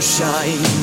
shine.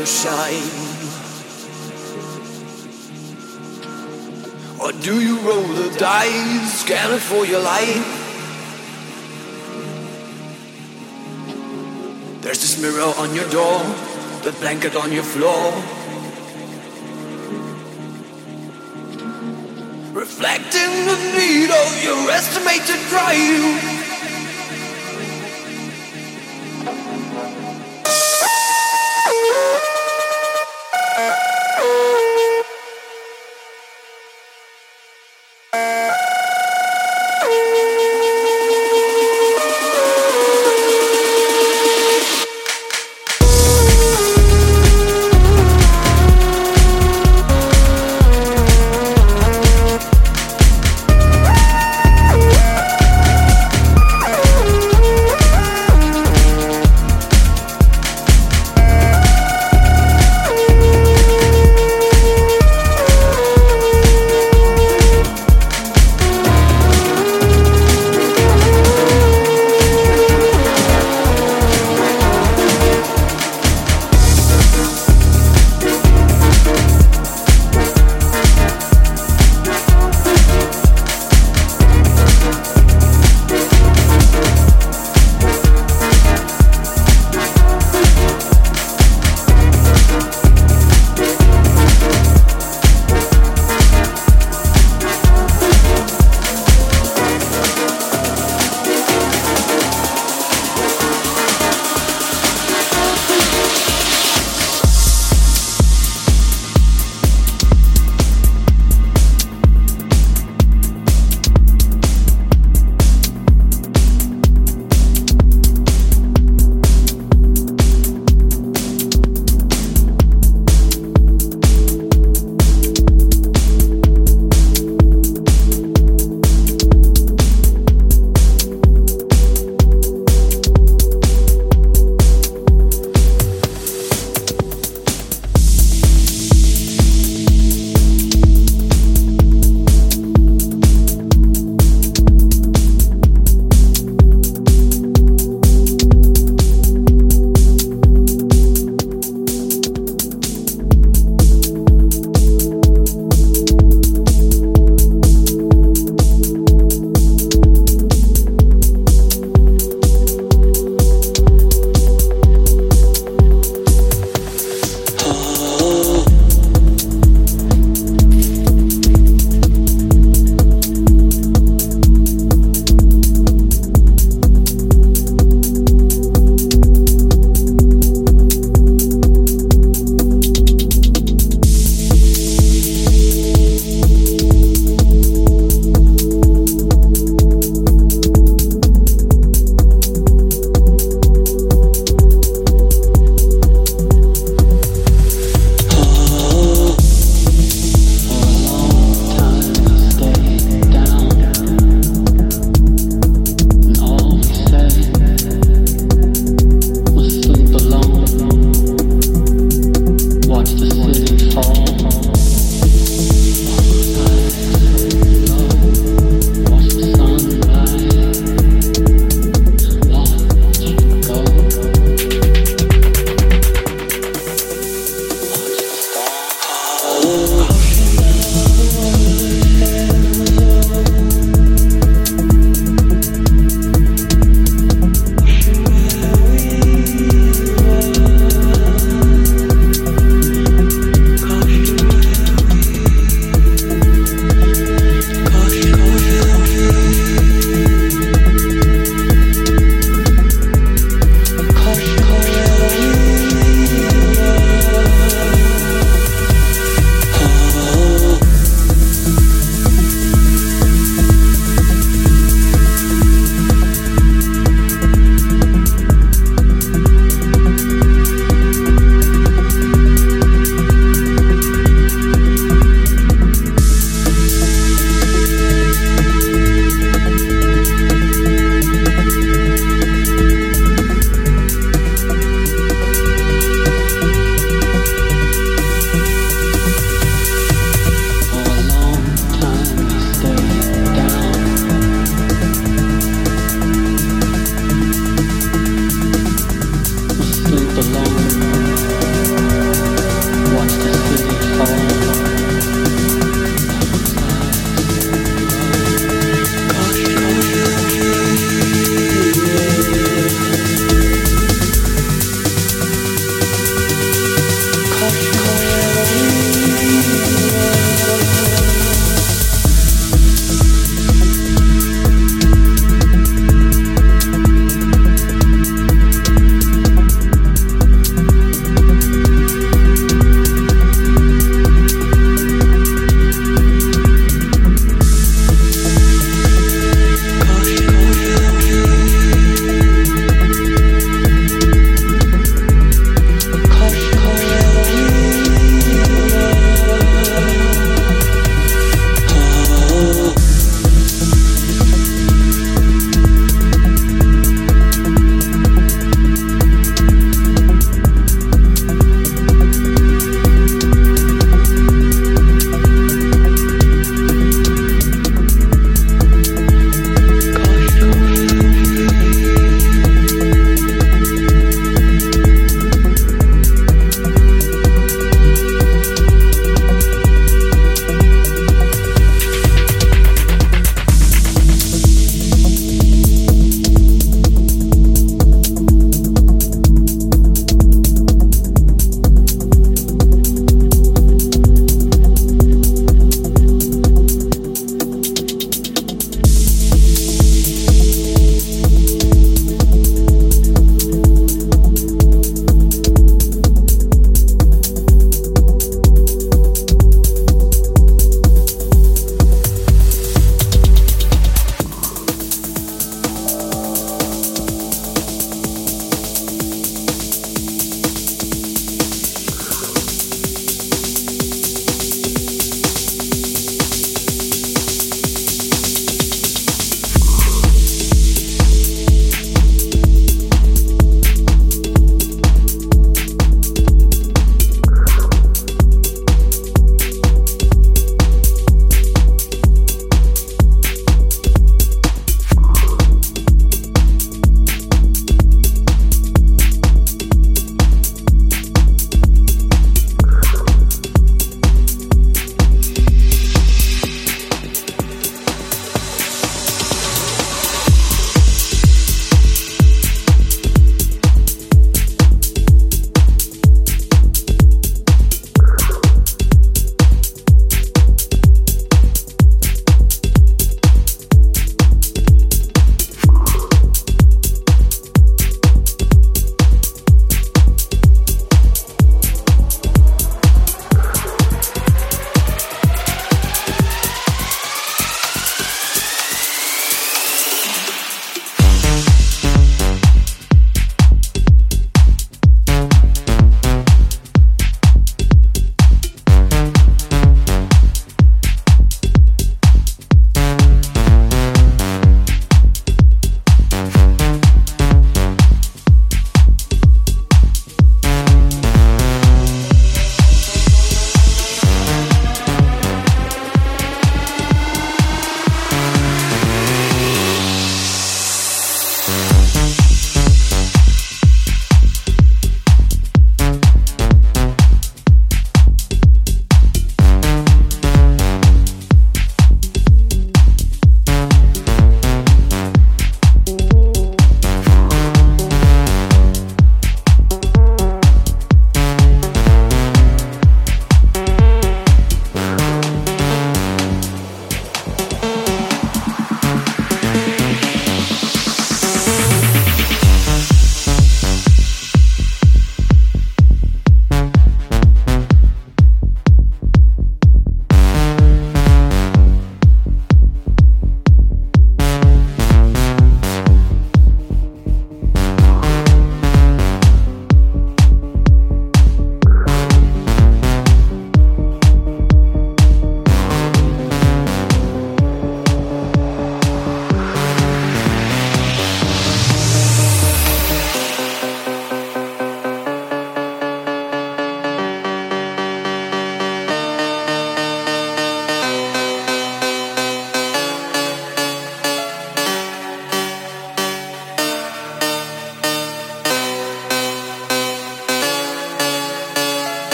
Waiting Oh.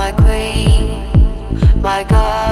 my queen, my god.